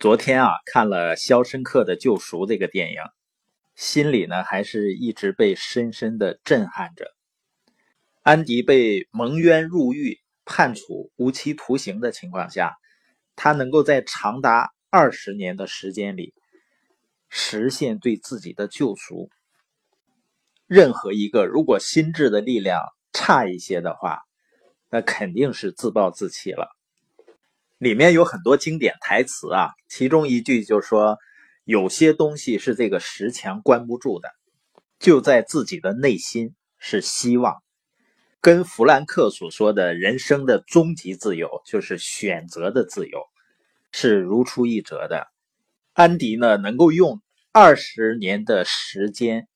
昨天啊，看了《肖申克的救赎》这个电影，心里呢还是一直被深深的震撼着。安迪被蒙冤入狱、判处无期徒刑的情况下，他能够在长达二十年的时间里实现对自己的救赎。任何一个如果心智的力量差一些的话，那肯定是自暴自弃了。里面有很多经典台词啊，其中一句就说：“有些东西是这个石墙关不住的，就在自己的内心是希望。”跟弗兰克所说的人生的终极自由，就是选择的自由，是如出一辙的。安迪呢，能够用二十年的时间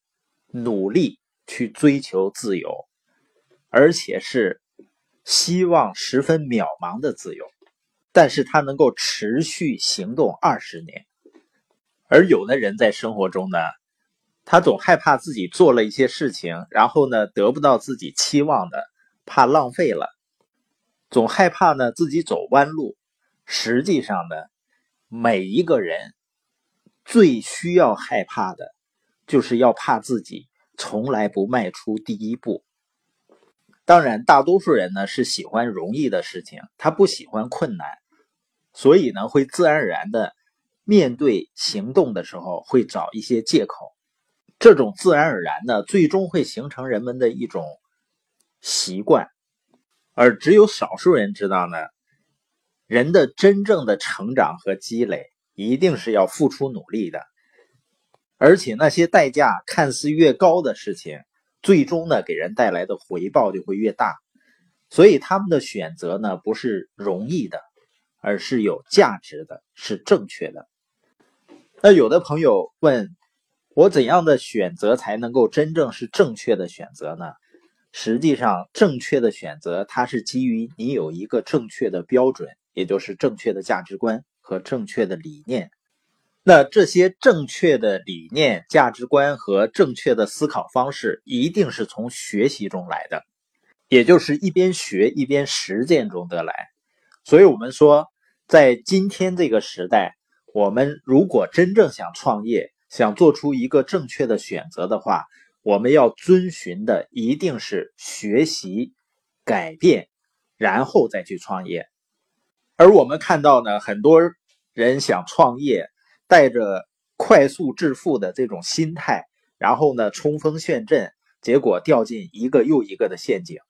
努力去追求自由，而且是希望十分渺茫的自由。但是他能够持续行动二十年，而有的人在生活中呢，他总害怕自己做了一些事情，然后呢得不到自己期望的，怕浪费了，总害怕呢自己走弯路。实际上呢，每一个人最需要害怕的，就是要怕自己从来不迈出第一步。当然，大多数人呢是喜欢容易的事情，他不喜欢困难。所以呢，会自然而然的面对行动的时候，会找一些借口。这种自然而然呢，最终会形成人们的一种习惯。而只有少数人知道呢，人的真正的成长和积累，一定是要付出努力的。而且那些代价看似越高的事情，最终呢，给人带来的回报就会越大。所以他们的选择呢，不是容易的。而是有价值的，是正确的。那有的朋友问我，怎样的选择才能够真正是正确的选择呢？实际上，正确的选择它是基于你有一个正确的标准，也就是正确的价值观和正确的理念。那这些正确的理念、价值观和正确的思考方式，一定是从学习中来的，也就是一边学一边实践中得来。所以，我们说。在今天这个时代，我们如果真正想创业，想做出一个正确的选择的话，我们要遵循的一定是学习、改变，然后再去创业。而我们看到呢，很多人想创业，带着快速致富的这种心态，然后呢冲锋陷阵，结果掉进一个又一个的陷阱。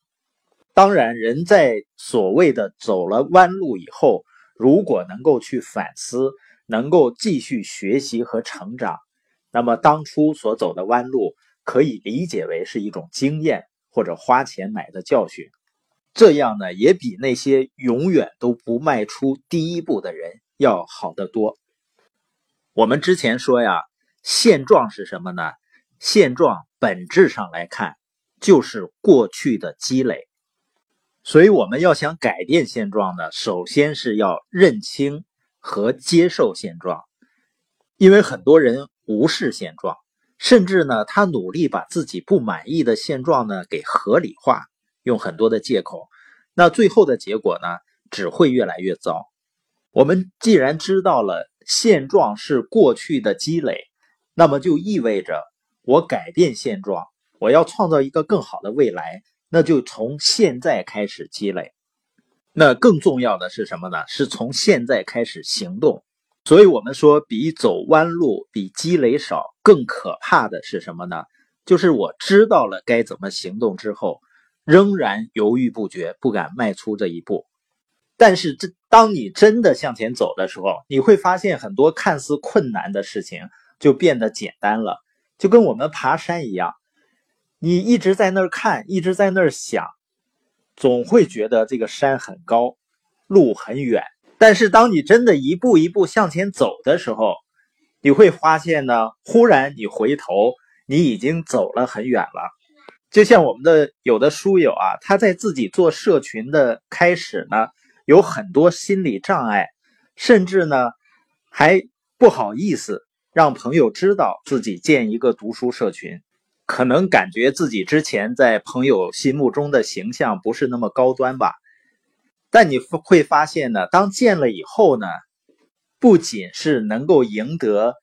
当然，人在所谓的走了弯路以后。如果能够去反思，能够继续学习和成长，那么当初所走的弯路可以理解为是一种经验或者花钱买的教训。这样呢，也比那些永远都不迈出第一步的人要好得多。我们之前说呀，现状是什么呢？现状本质上来看，就是过去的积累。所以我们要想改变现状呢，首先是要认清和接受现状，因为很多人无视现状，甚至呢，他努力把自己不满意的现状呢给合理化，用很多的借口，那最后的结果呢，只会越来越糟。我们既然知道了现状是过去的积累，那么就意味着我改变现状，我要创造一个更好的未来。那就从现在开始积累，那更重要的是什么呢？是从现在开始行动。所以，我们说，比走弯路、比积累少更可怕的是什么呢？就是我知道了该怎么行动之后，仍然犹豫不决，不敢迈出这一步。但是，这当你真的向前走的时候，你会发现很多看似困难的事情就变得简单了，就跟我们爬山一样。你一直在那儿看，一直在那儿想，总会觉得这个山很高，路很远。但是当你真的一步一步向前走的时候，你会发现呢，忽然你回头，你已经走了很远了。就像我们的有的书友啊，他在自己做社群的开始呢，有很多心理障碍，甚至呢还不好意思让朋友知道自己建一个读书社群。可能感觉自己之前在朋友心目中的形象不是那么高端吧，但你会发现呢，当见了以后呢，不仅是能够赢得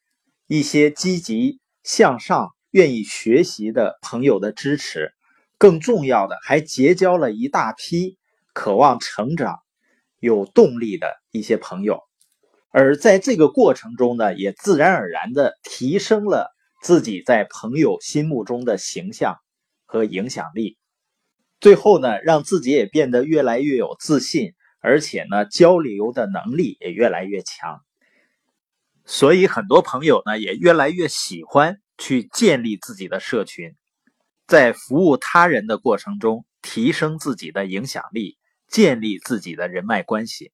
一些积极向上、愿意学习的朋友的支持，更重要的还结交了一大批渴望成长、有动力的一些朋友。而在这个过程中呢，也自然而然的提升了自己在朋友心目中的形象和影响力。最后呢，让自己也变得越来越有自信，而且呢，交流的能力也越来越强。所以，很多朋友呢，也越来越喜欢去建立自己的社群，在服务他人的过程中，提升自己的影响力，建立自己的人脉关系。